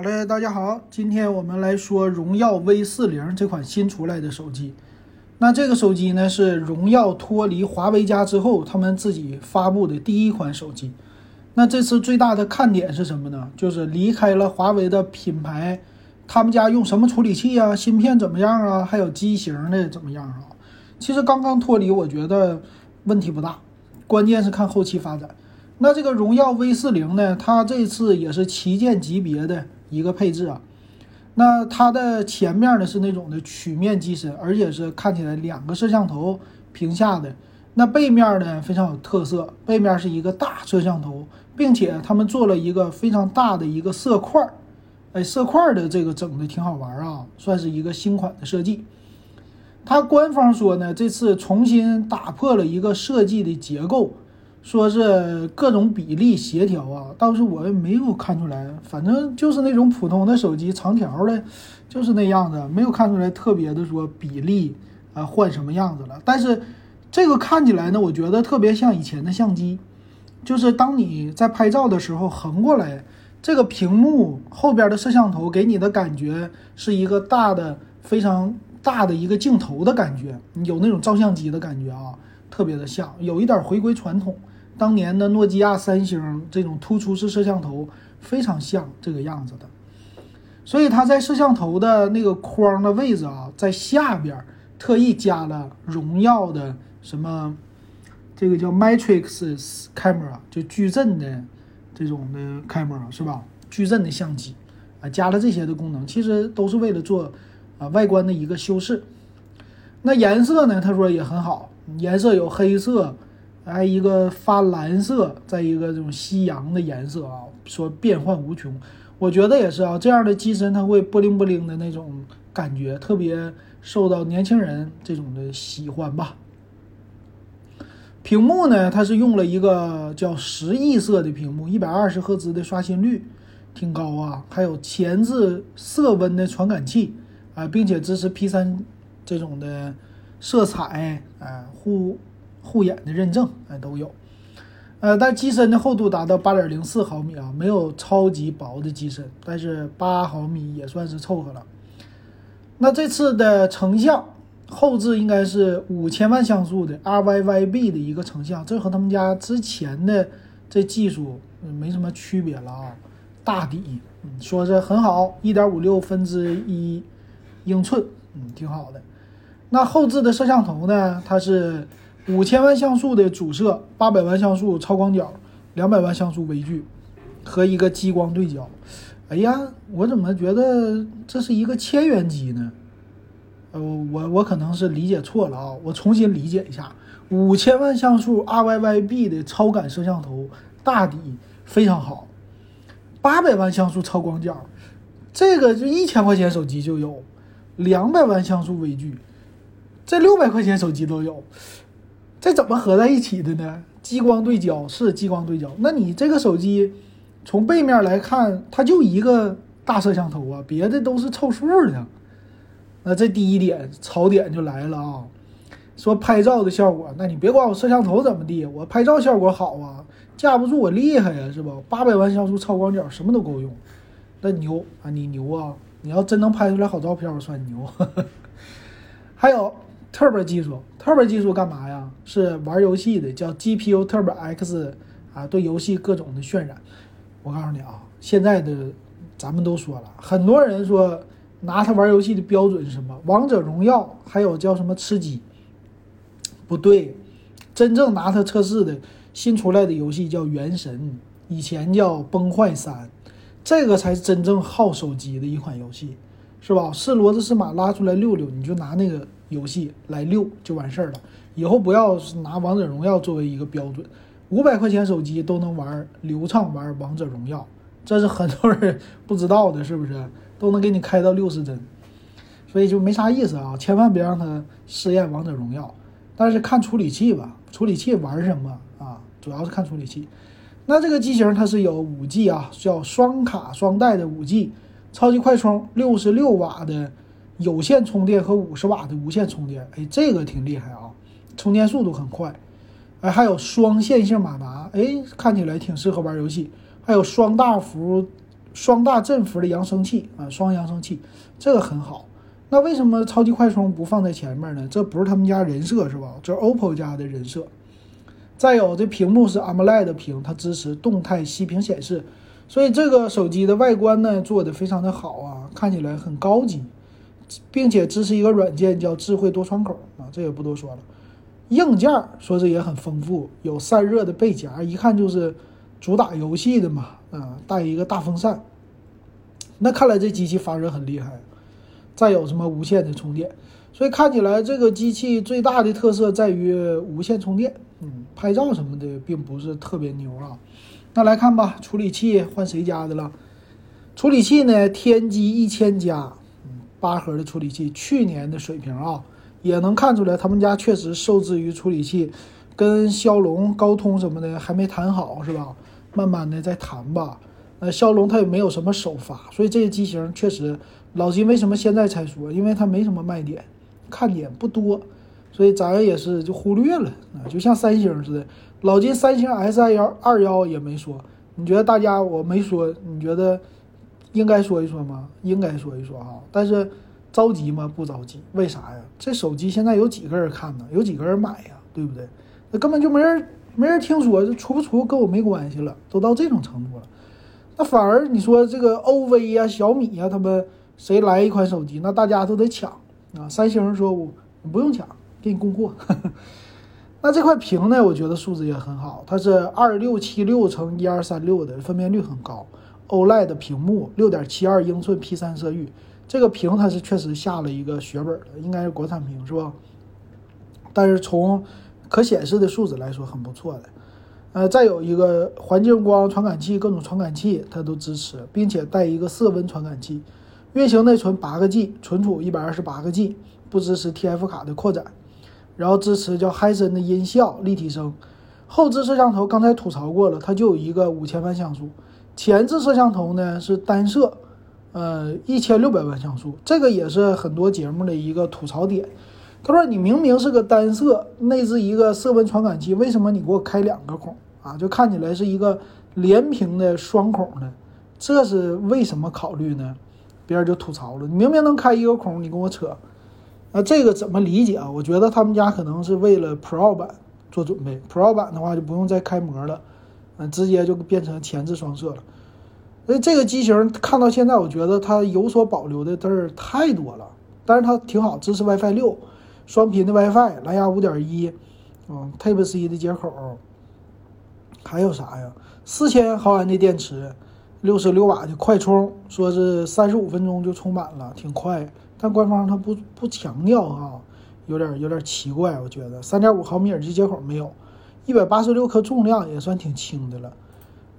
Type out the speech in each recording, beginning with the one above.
好嘞，大家好，今天我们来说荣耀 V 四零这款新出来的手机。那这个手机呢，是荣耀脱离华为家之后，他们自己发布的第一款手机。那这次最大的看点是什么呢？就是离开了华为的品牌，他们家用什么处理器啊，芯片怎么样啊，还有机型的怎么样啊？其实刚刚脱离，我觉得问题不大，关键是看后期发展。那这个荣耀 V 四零呢，它这次也是旗舰级别的。一个配置啊，那它的前面呢是那种的曲面机身，而且是看起来两个摄像头屏下的。那背面呢非常有特色，背面是一个大摄像头，并且他们做了一个非常大的一个色块儿，哎，色块的这个整的挺好玩啊，算是一个新款的设计。它官方说呢，这次重新打破了一个设计的结构。说是各种比例协调啊，倒是我也没有看出来，反正就是那种普通的手机长条的，就是那样子，没有看出来特别的说比例啊换什么样子了。但是这个看起来呢，我觉得特别像以前的相机，就是当你在拍照的时候横过来，这个屏幕后边的摄像头给你的感觉是一个大的、非常大的一个镜头的感觉，有那种照相机的感觉啊，特别的像，有一点回归传统。当年的诺基亚、三星这种突出式摄像头非常像这个样子的，所以它在摄像头的那个框的位置啊，在下边特意加了荣耀的什么，这个叫 Matrix Camera，就矩阵的这种的 camera 是吧？矩阵的相机啊，加了这些的功能，其实都是为了做啊外观的一个修饰。那颜色呢？他说也很好，颜色有黑色。还一个发蓝色，再一个这种夕阳的颜色啊，说变幻无穷，我觉得也是啊，这样的机身它会不灵不灵的那种感觉，特别受到年轻人这种的喜欢吧。屏幕呢，它是用了一个叫十亿色的屏幕，一百二十赫兹的刷新率，挺高啊。还有前置色温的传感器啊，并且支持 P 三这种的色彩啊护。护眼的认证哎都有，呃，但机身的厚度达到八点零四毫米啊，没有超级薄的机身，但是八毫米也算是凑合了。那这次的成像后置应该是五千万像素的 RYYB 的一个成像，这和他们家之前的这技术没什么区别了啊。大底，嗯，说是很好，一点五六分之一英寸，嗯，挺好的。那后置的摄像头呢，它是。五千万像素的主摄，八百万像素超广角，两百万像素微距，和一个激光对焦。哎呀，我怎么觉得这是一个千元机呢？呃，我我可能是理解错了啊，我重新理解一下。五千万像素 RYYB 的超感摄像头，大底非常好。八百万像素超广角，这个就一千块钱手机就有。两百万像素微距，这六百块钱手机都有。这怎么合在一起的呢？激光对焦是激光对焦，那你这个手机从背面来看，它就一个大摄像头啊，别的都是凑数的。那这第一点槽点就来了啊，说拍照的效果，那你别管我摄像头怎么地，我拍照效果好啊，架不住我厉害呀，是吧？八百万像素超广角什么都够用，那牛啊，你牛啊！你要真能拍出来好照片，我算你牛。还有。Turbo 技术，Turbo 技术干嘛呀？是玩游戏的，叫 GPU Turbo X 啊，对游戏各种的渲染。我告诉你啊，现在的咱们都说了，很多人说拿它玩游戏的标准是什么？王者荣耀，还有叫什么吃鸡？不对，真正拿它测试的新出来的游戏叫原神，以前叫崩坏三，这个才是真正耗手机的一款游戏，是吧？是骡子是马拉出来溜溜，你就拿那个。游戏来溜就完事儿了，以后不要拿王者荣耀作为一个标准，五百块钱手机都能玩流畅玩王者荣耀，这是很多人 不知道的，是不是？都能给你开到六十帧，所以就没啥意思啊，千万别让他试验王者荣耀。但是看处理器吧，处理器玩什么啊？主要是看处理器。那这个机型它是有五 G 啊，叫双卡双待的五 G，超级快充，六十六瓦的。有线充电和五十瓦的无线充电，哎，这个挺厉害啊，充电速度很快，哎，还有双线性马达，哎，看起来挺适合玩游戏，还有双大幅双大振幅的扬声器啊，双扬声器，这个很好。那为什么超级快充不放在前面呢？这不是他们家人设是吧？这是 OPPO 家的人设。再有，这屏幕是 AMOLED 屏，它支持动态息屏显示，所以这个手机的外观呢做的非常的好啊，看起来很高级，并且支持一个软件叫智慧多窗口啊，这也不多说了。硬件说是也很丰富，有散热的背夹，一看就是主打游戏的嘛，啊，带一个大风扇。那看来这机器发热很厉害。再有什么无线的充电，所以看起来这个机器最大的特色在于无线充电。嗯，拍照什么的并不是特别牛啊。那来看吧，处理器换谁家的了？处理器呢？天玑一千加，嗯，八核的处理器，去年的水平啊，也能看出来他们家确实受制于处理器，跟骁龙、高通什么的还没谈好是吧？慢慢的再谈吧。呃，骁龙它也没有什么首发，所以这些机型确实。老金为什么现在才说？因为它没什么卖点，看点不多，所以咱也是就忽略了啊，就像三星似的。老金三星 S 二幺二幺也没说，你觉得大家我没说，你觉得应该说一说吗？应该说一说哈。但是着急吗？不着急，为啥呀？这手机现在有几个人看呢？有几个人买呀？对不对？那根本就没人没人听说，这出不出跟我没关系了，都到这种程度了。那反而你说这个 OV 呀、小米呀，他们。谁来一款手机，那大家都得抢啊！三星说我不用抢，给你供货。那这块屏呢，我觉得素质也很好，它是二六七六乘一二三六的，分辨率很高，OLED 屏幕，六点七二英寸 P 三色域，这个屏它是确实下了一个血本的，应该是国产屏是吧？但是从可显示的数字来说，很不错的。呃，再有一个环境光传感器，各种传感器它都支持，并且带一个色温传感器。运行内存八个 G，存储一百二十八个 G，不支持 TF 卡的扩展，然后支持叫嗨森的音效立体声。后置摄像头刚才吐槽过了，它就有一个五千万像素。前置摄像头呢是单摄，呃一千六百万像素，这个也是很多节目的一个吐槽点。他说你明明是个单摄，内置一个色温传感器，为什么你给我开两个孔啊？就看起来是一个连屏的双孔的，这是为什么考虑呢？别人就吐槽了，你明明能开一个孔，你跟我扯，那这个怎么理解啊？我觉得他们家可能是为了 Pro 版做准备，Pro 版的话就不用再开模了，嗯，直接就变成前置双摄了。所以这个机型看到现在，我觉得它有所保留的字儿太多了，但是它挺好，支持 WiFi 六，双频的 WiFi，蓝牙五点一，嗯，Type C 的接口，还有啥呀？四千毫安的电池。六十六瓦的快充，说是三十五分钟就充满了，挺快。但官方它不不强调哈，有点有点奇怪，我觉得。三点五毫米耳机接口没有，一百八十六克重量也算挺轻的了。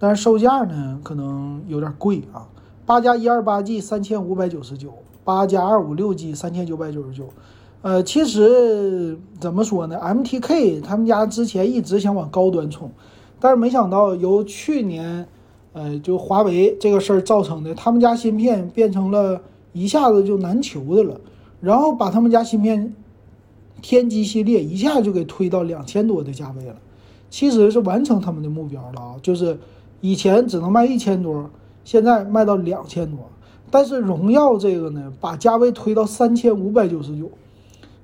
但是售价呢，可能有点贵啊。八加一二八 G 三千五百九十九，八加二五六 G 三千九百九十九。呃，其实怎么说呢？MTK 他们家之前一直想往高端冲，但是没想到由去年。呃，就华为这个事儿造成的，他们家芯片变成了一下子就难求的了，然后把他们家芯片天玑系列一下就给推到两千多的价位了，其实是完成他们的目标了啊，就是以前只能卖一千多，现在卖到两千多，但是荣耀这个呢，把价位推到三千五百九十九，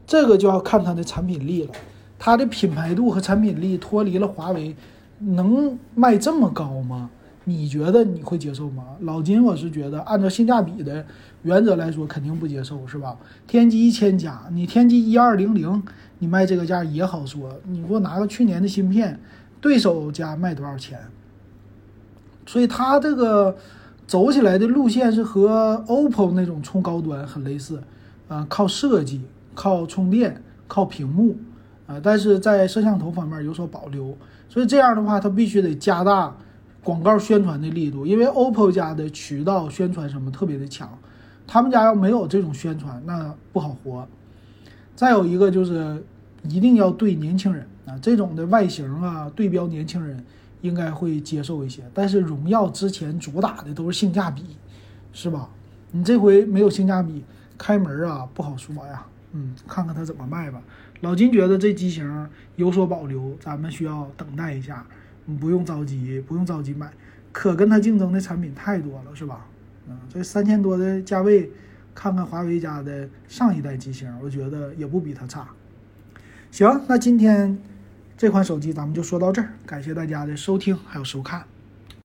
这个就要看它的产品力了，它的品牌度和产品力脱离了华为，能卖这么高吗？你觉得你会接受吗？老金，我是觉得按照性价比的原则来说，肯定不接受，是吧？天玑一千加，你天玑一二零零，你卖这个价也好说。你给我拿个去年的芯片，对手家卖多少钱？所以它这个走起来的路线是和 OPPO 那种冲高端很类似，啊，靠设计，靠充电，靠屏幕，啊，但是在摄像头方面有所保留。所以这样的话，它必须得加大。广告宣传的力度，因为 OPPO 家的渠道宣传什么特别的强，他们家要没有这种宣传，那不好活。再有一个就是一定要对年轻人啊，这种的外形啊，对标年轻人应该会接受一些。但是荣耀之前主打的都是性价比，是吧？你这回没有性价比，开门啊不好说呀。嗯，看看它怎么卖吧。老金觉得这机型有所保留，咱们需要等待一下。你不用着急，不用着急买。可跟它竞争的产品太多了，是吧？嗯，这三千多的价位，看看华为家的上一代机型，我觉得也不比它差。行，那今天这款手机咱们就说到这儿，感谢大家的收听还有收看。